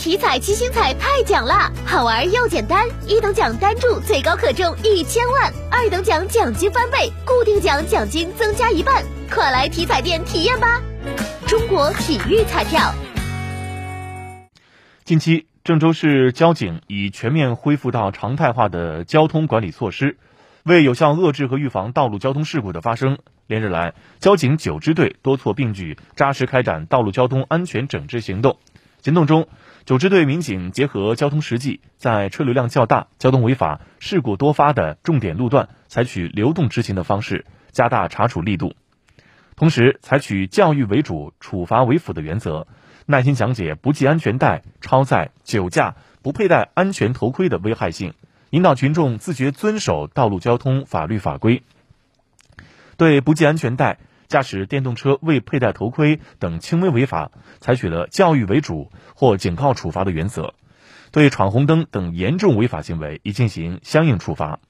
体彩七星彩太奖啦，好玩又简单，一等奖单注最高可中一千万，二等奖奖金翻倍，固定奖奖金增加一半，快来体彩店体验吧！中国体育彩票。近期，郑州市交警已全面恢复到常态化的交通管理措施，为有效遏制和预防道路交通事故的发生，连日来，交警九支队多措并举，扎实开展道路交通安全整治行动。行动中，九支队民警结合交通实际，在车流量较大、交通违法事故多发的重点路段，采取流动执行的方式，加大查处力度。同时，采取教育为主、处罚为辅的原则，耐心讲解不系安全带、超载、酒驾、不佩戴安全头盔的危害性，引导群众自觉遵守道路交通法律法规。对不系安全带。驾驶电动车未佩戴头盔等轻微违法，采取了教育为主或警告处罚的原则；对闯红灯等严重违法行为，已进行相应处罚。